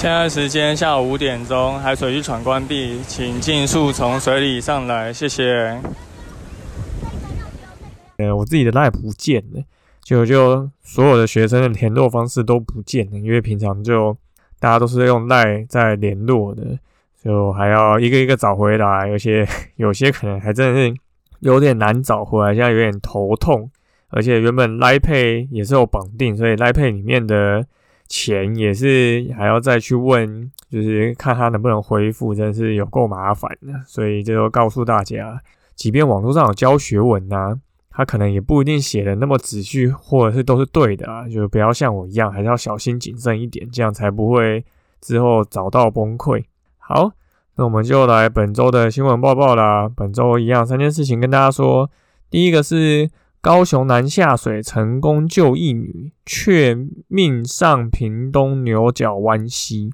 现在时间下午五点钟，海水浴场关闭，请尽速从水里上来，谢谢。呃，我自己的赖不见了，就就所有的学生的联络方式都不见了，因为平常就大家都是用赖在联络的，就还要一个一个找回来，而且 有些可能还真的是有点难找回来，现在有点头痛，而且原本赖配也是有绑定，所以赖配里面的。钱也是还要再去问，就是看他能不能恢复，真是有够麻烦的。所以就告诉大家，即便网络上有教学文呐，他可能也不一定写的那么仔细，或者是都是对的啊。就不要像我一样，还是要小心谨慎一点，这样才不会之后找到崩溃。好，那我们就来本周的新闻报报啦。本周一样三件事情跟大家说，第一个是。高雄男下水成功救一女，却命丧屏东牛角湾溪。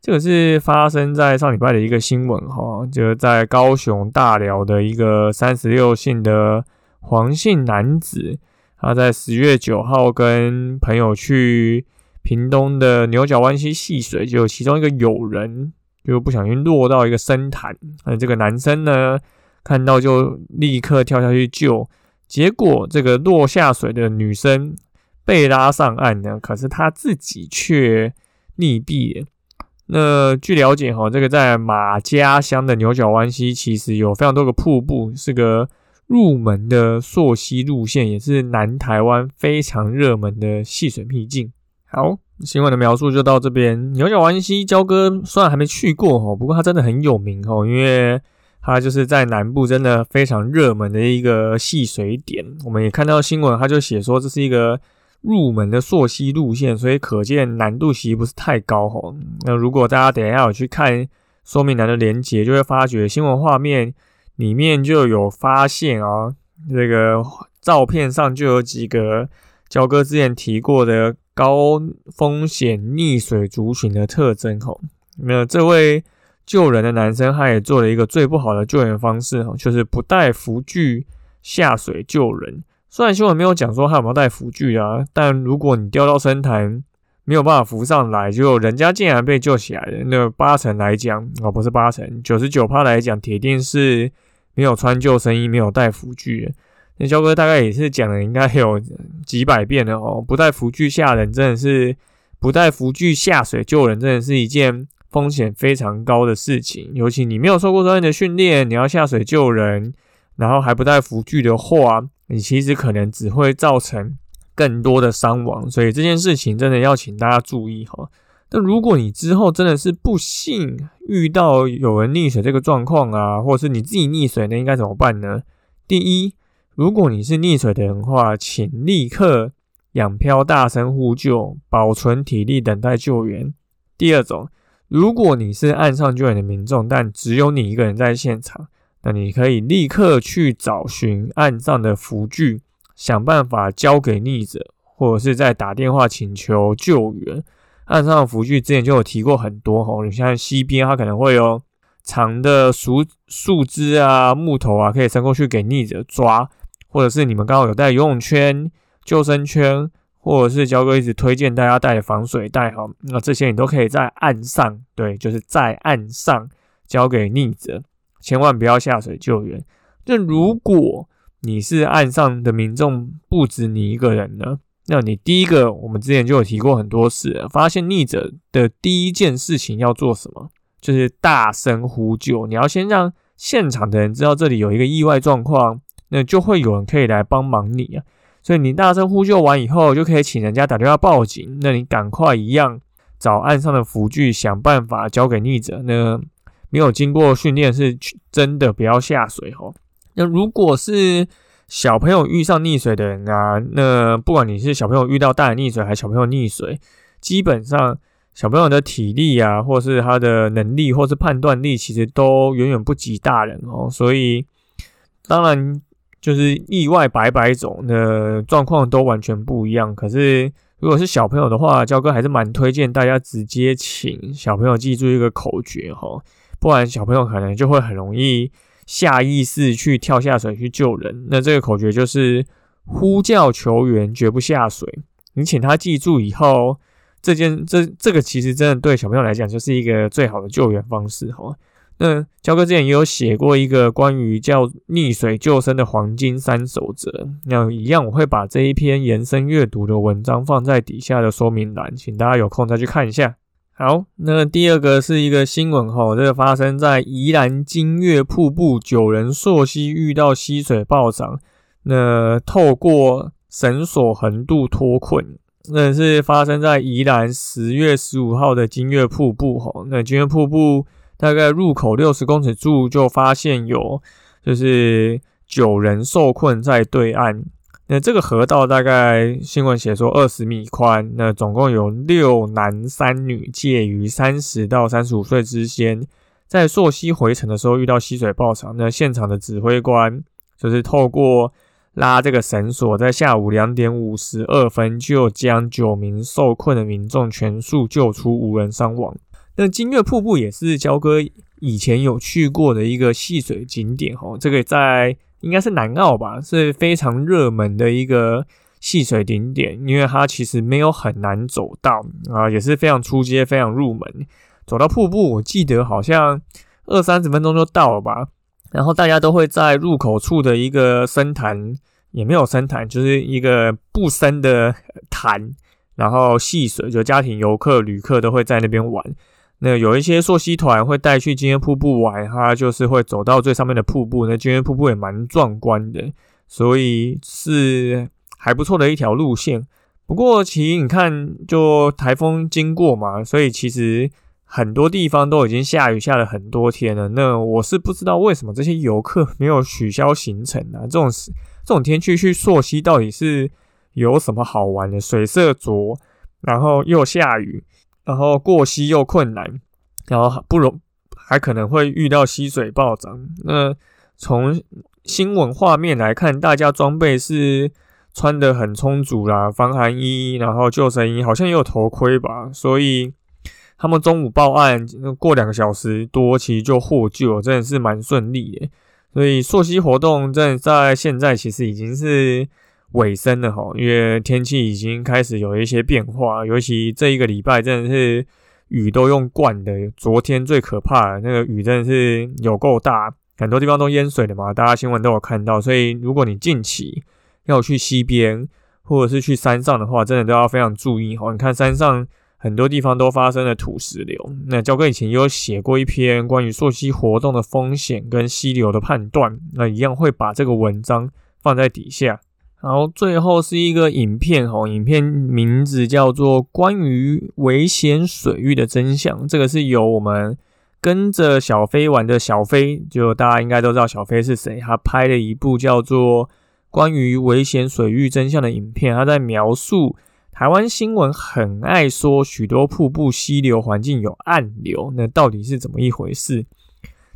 这个是发生在上礼拜的一个新闻哈，就是在高雄大寮的一个三十六姓的黄姓男子，他在十月九号跟朋友去屏东的牛角湾溪戏水，就其中一个友人就不小心落到一个深潭，那这个男生呢看到就立刻跳下去救。结果，这个落下水的女生被拉上岸呢，可是她自己却溺毙了。那据了解，哈，这个在马家乡的牛角湾溪，其实有非常多个瀑布，是个入门的溯溪路线，也是南台湾非常热门的戏水秘境。好，新闻的描述就到这边。牛角湾溪，焦哥虽然还没去过，哈，不过它真的很有名，哈，因为。它就是在南部真的非常热门的一个戏水点，我们也看到新闻，它就写说这是一个入门的溯溪路线，所以可见难度其实不是太高哈。那如果大家等一下有去看说明栏的连接，就会发觉新闻画面里面就有发现啊，这个照片上就有几个焦哥之前提过的高风险溺水族群的特征吼。那这位。救人的男生，他也做了一个最不好的救援方式哈，就是不带浮具下水救人。虽然新闻没有讲说他有没有带浮具啊，但如果你掉到深潭没有办法浮上来，就人家竟然被救起来了，那八成来讲哦，不是八成，九十九趴来讲，铁定是没有穿救生衣，没有带浮具。那焦哥大概也是讲了，应该有几百遍了哦，不带浮具下人真的是不带浮具下水救人，真的是一件。风险非常高的事情，尤其你没有受过专业的训练，你要下水救人，然后还不带浮具的话，你其实可能只会造成更多的伤亡。所以这件事情真的要请大家注意哈。那如果你之后真的是不幸遇到有人溺水这个状况啊，或者是你自己溺水，那应该怎么办呢？第一，如果你是溺水的人话，请立刻仰漂、大声呼救，保存体力等待救援。第二种。如果你是岸上救援的民众，但只有你一个人在现场，那你可以立刻去找寻岸上的浮具，想办法交给溺者，或者是再打电话请求救援。岸上的浮具之前就有提过很多哈，你像西边它可能会有长的树树枝啊、木头啊，可以伸过去给溺者抓，或者是你们刚好有带游泳圈、救生圈。或者是焦哥一直推荐大家带防水袋哈，那这些你都可以在岸上，对，就是在岸上交给溺者，千万不要下水救援。那如果你是岸上的民众，不止你一个人呢，那你第一个，我们之前就有提过很多次，发现溺者的第一件事情要做什么，就是大声呼救。你要先让现场的人知道这里有一个意外状况，那就会有人可以来帮忙你啊。所以你大声呼救完以后，就可以请人家打电话报警。那你赶快一样找岸上的辅具，想办法交给溺者。那没有经过训练是真的不要下水哦。那如果是小朋友遇上溺水的人啊，那不管你是小朋友遇到大人溺水，还是小朋友溺水，基本上小朋友的体力啊，或是他的能力，或是判断力，其实都远远不及大人哦。所以当然就是意外白白种的状况都完全不一样。可是如果是小朋友的话，焦哥还是蛮推荐大家直接请小朋友记住一个口诀哈，不然小朋友可能就会很容易下意识去跳下水去救人。那这个口诀就是呼叫球员绝不下水。你请他记住以后，这件这这个其实真的对小朋友来讲就是一个最好的救援方式哈。那焦哥之前也有写过一个关于叫溺水救生的黄金三守则，那一样我会把这一篇延伸阅读的文章放在底下的说明栏，请大家有空再去看一下。好，那第二个是一个新闻哈，这个发生在宜兰金月瀑布，九人溯溪遇到溪水暴涨，那透过绳索横渡脱困，那是发生在宜兰十月十五号的金月瀑布哈，那金月瀑布。大概入口六十公尺处就发现有，就是九人受困在对岸。那这个河道大概新闻写说二十米宽，那总共有六男三女，介于三十到三十五岁之间，在溯溪回程的时候遇到溪水暴涨。那现场的指挥官就是透过拉这个绳索，在下午两点五十二分就将九名受困的民众全数救出，无人伤亡。那金月瀑布也是焦哥以前有去过的一个戏水景点哦，这个在应该是南澳吧，是非常热门的一个戏水景点，因为它其实没有很难走到啊，也是非常出街、非常入门。走到瀑布，我记得好像二三十分钟就到了吧。然后大家都会在入口处的一个深潭，也没有深潭，就是一个不深的潭，然后戏水，就家庭游客、旅客都会在那边玩。那有一些溯溪团会带去金月瀑布玩，它就是会走到最上面的瀑布。那金月瀑布也蛮壮观的，所以是还不错的一条路线。不过，其实你看，就台风经过嘛，所以其实很多地方都已经下雨下了很多天了。那我是不知道为什么这些游客 没有取消行程啊？这种这种天气去溯溪到底是有什么好玩的？水色浊，然后又下雨。然后过溪又困难，然后不容还可能会遇到溪水暴涨。那从新闻画面来看，大家装备是穿的很充足啦，防寒衣，然后救生衣，好像也有头盔吧。所以他们中午报案，过两个小时多，其实就获救，真的是蛮顺利的。所以溯溪活动在在现在其实已经是。尾声了哈，因为天气已经开始有一些变化，尤其这一个礼拜真的是雨都用惯的。昨天最可怕的那个雨真的是有够大，很多地方都淹水了嘛，大家新闻都有看到。所以如果你近期要去溪边或者是去山上的话，真的都要非常注意哈。你看山上很多地方都发生了土石流，那教哥以前也有写过一篇关于溯溪活动的风险跟溪流的判断，那一样会把这个文章放在底下。然后最后是一个影片哦，影片名字叫做《关于危险水域的真相》。这个是由我们跟着小飞玩的小飞，就大家应该都知道小飞是谁。他拍了一部叫做《关于危险水域真相》的影片，他在描述台湾新闻很爱说许多瀑布溪流环境有暗流，那到底是怎么一回事？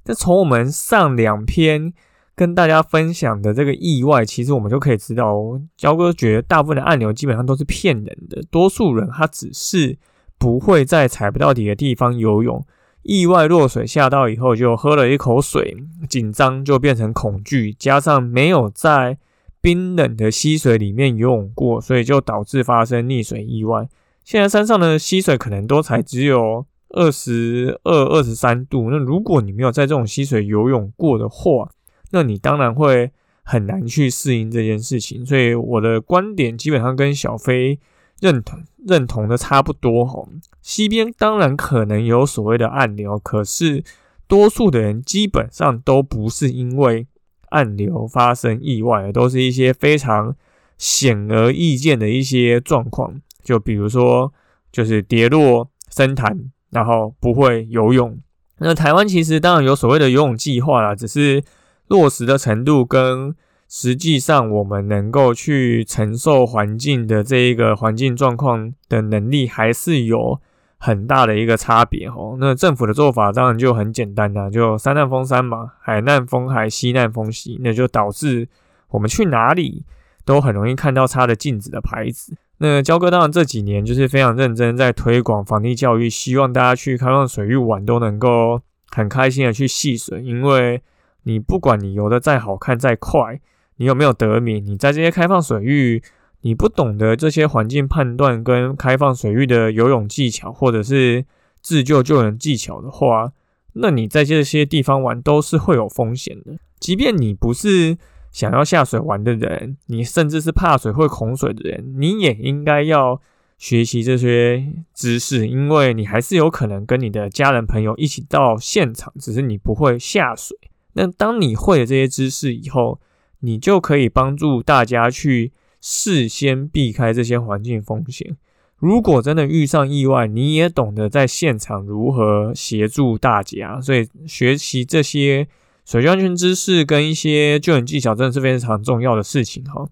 那从我们上两篇。跟大家分享的这个意外，其实我们就可以知道哦。焦哥觉得大部分的按钮基本上都是骗人的，多数人他只是不会在踩不到底的地方游泳，意外落水吓到以后就喝了一口水，紧张就变成恐惧，加上没有在冰冷的溪水里面游泳过，所以就导致发生溺水意外。现在山上的溪水可能都才只有二十二、二十三度，那如果你没有在这种溪水游泳过的话，那你当然会很难去适应这件事情，所以我的观点基本上跟小飞认同认同的差不多哈。西边当然可能有所谓的暗流，可是多数的人基本上都不是因为暗流发生意外，都是一些非常显而易见的一些状况，就比如说就是跌落深潭，然后不会游泳。那台湾其实当然有所谓的游泳计划啦，只是。落实的程度跟实际上我们能够去承受环境的这一个环境状况的能力，还是有很大的一个差别哦。那政府的做法当然就很简单啦，就山难封山嘛，海难封海，西难封西，那就导致我们去哪里都很容易看到插的禁止的牌子。那焦哥当然这几年就是非常认真在推广防地教育，希望大家去开放水域玩都能够很开心的去戏水，因为你不管你游的再好看再快，你有没有得名，你在这些开放水域，你不懂得这些环境判断跟开放水域的游泳技巧，或者是自救救人技巧的话，那你在这些地方玩都是会有风险的，即便你不是。想要下水玩的人，你甚至是怕水会恐水的人，你也应该要学习这些知识，因为你还是有可能跟你的家人朋友一起到现场，只是你不会下水。那当你会了这些知识以后，你就可以帮助大家去事先避开这些环境风险。如果真的遇上意外，你也懂得在现场如何协助大家，所以学习这些。水安全知识跟一些救援技巧真的是非常重要的事情哈。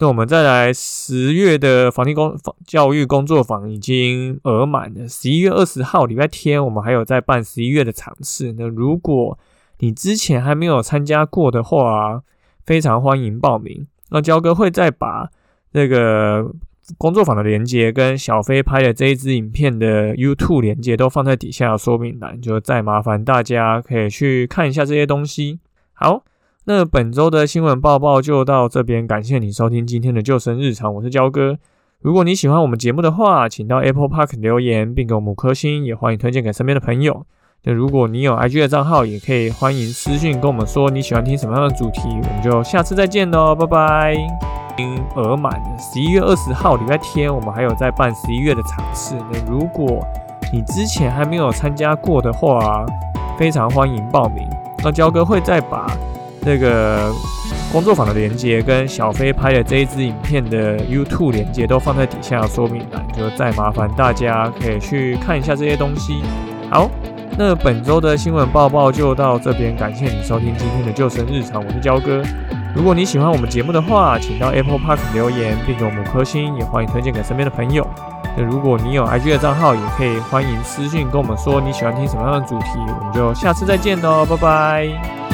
那我们再来十月的防地工教育工作坊已经额满了，十一月二十号礼拜天我们还有在办十一月的场次。那如果你之前还没有参加过的话，非常欢迎报名。那焦哥会再把那个。工作坊的连接跟小飞拍的这一支影片的 YouTube 连接都放在底下说明栏，就再麻烦大家可以去看一下这些东西。好，那本周的新闻报报就到这边，感谢你收听今天的救生日常，我是焦哥。如果你喜欢我们节目的话，请到 Apple Park 留言并给我们五颗星，也欢迎推荐给身边的朋友。那如果你有 IG 的账号，也可以欢迎私讯跟我们说你喜欢听什么样的主题，我们就下次再见喽，拜拜。额满的十一月二十号礼拜天，我们还有在办十一月的场次。那如果你之前还没有参加过的话，非常欢迎报名。那焦哥会再把那个工作坊的链接跟小飞拍的这一支影片的 YouTube 链接都放在底下说明栏，就再麻烦大家可以去看一下这些东西。好，那本周的新闻报报就到这边，感谢你收听今天的救生日常，我是焦哥。如果你喜欢我们节目的话，请到 Apple Park 留言，并给我们颗星，也欢迎推荐给身边的朋友。那如果你有 IG 的账号，也可以欢迎私信跟我们说你喜欢听什么样的主题，我们就下次再见喽，拜拜。